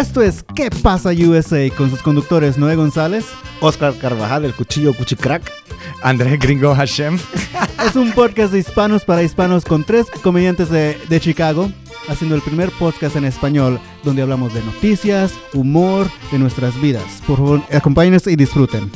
Esto es ¿Qué pasa USA? con sus conductores Noé González. Oscar Carvajal, el cuchillo cuchicrack. Andrés Gringo Hashem. Es un podcast de hispanos para hispanos con tres comediantes de, de Chicago, haciendo el primer podcast en español donde hablamos de noticias, humor, de nuestras vidas. Por favor, acompáñenos y disfruten.